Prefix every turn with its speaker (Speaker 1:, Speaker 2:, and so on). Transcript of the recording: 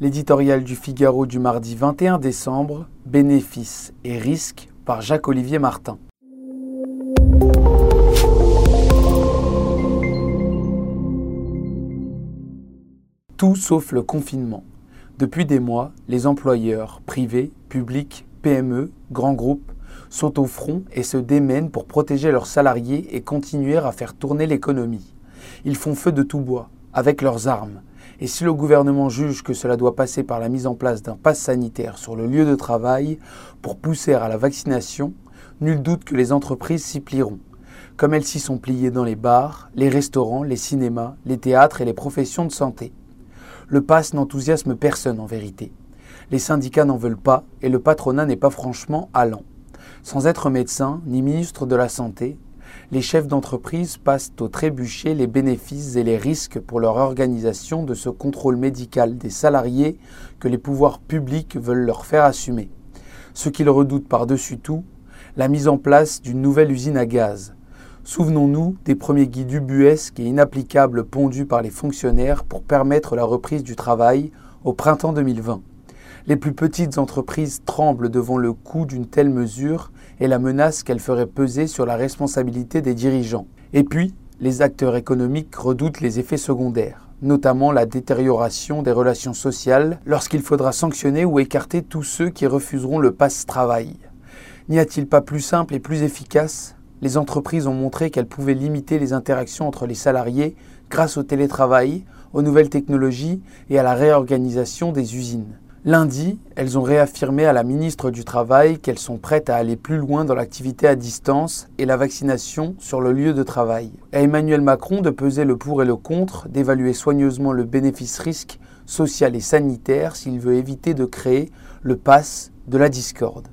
Speaker 1: L'éditorial du Figaro du mardi 21 décembre, Bénéfices et risques par Jacques-Olivier Martin. Tout sauf le confinement. Depuis des mois, les employeurs, privés, publics, PME, grands groupes, sont au front et se démènent pour protéger leurs salariés et continuer à faire tourner l'économie. Ils font feu de tout bois, avec leurs armes, et si le gouvernement juge que cela doit passer par la mise en place d'un pass sanitaire sur le lieu de travail pour pousser à la vaccination, nul doute que les entreprises s'y plieront, comme elles s'y sont pliées dans les bars, les restaurants, les cinémas, les théâtres et les professions de santé. Le pass n'enthousiasme personne en vérité. Les syndicats n'en veulent pas et le patronat n'est pas franchement allant. Sans être médecin ni ministre de la Santé, les chefs d'entreprise passent au trébuchet les bénéfices et les risques pour leur organisation de ce contrôle médical des salariés que les pouvoirs publics veulent leur faire assumer. Ce qu'ils redoutent par-dessus tout, la mise en place d'une nouvelle usine à gaz. Souvenons-nous des premiers guides ubuesques et inapplicables pondus par les fonctionnaires pour permettre la reprise du travail au printemps 2020. Les plus petites entreprises tremblent devant le coût d'une telle mesure et la menace qu'elle ferait peser sur la responsabilité des dirigeants. Et puis, les acteurs économiques redoutent les effets secondaires, notamment la détérioration des relations sociales lorsqu'il faudra sanctionner ou écarter tous ceux qui refuseront le passe-travail. N'y a-t-il pas plus simple et plus efficace? Les entreprises ont montré qu'elles pouvaient limiter les interactions entre les salariés grâce au télétravail, aux nouvelles technologies et à la réorganisation des usines. Lundi, elles ont réaffirmé à la ministre du Travail qu'elles sont prêtes à aller plus loin dans l'activité à distance et la vaccination sur le lieu de travail. À Emmanuel Macron de peser le pour et le contre, d'évaluer soigneusement le bénéfice-risque social et sanitaire s'il veut éviter de créer le pass de la discorde.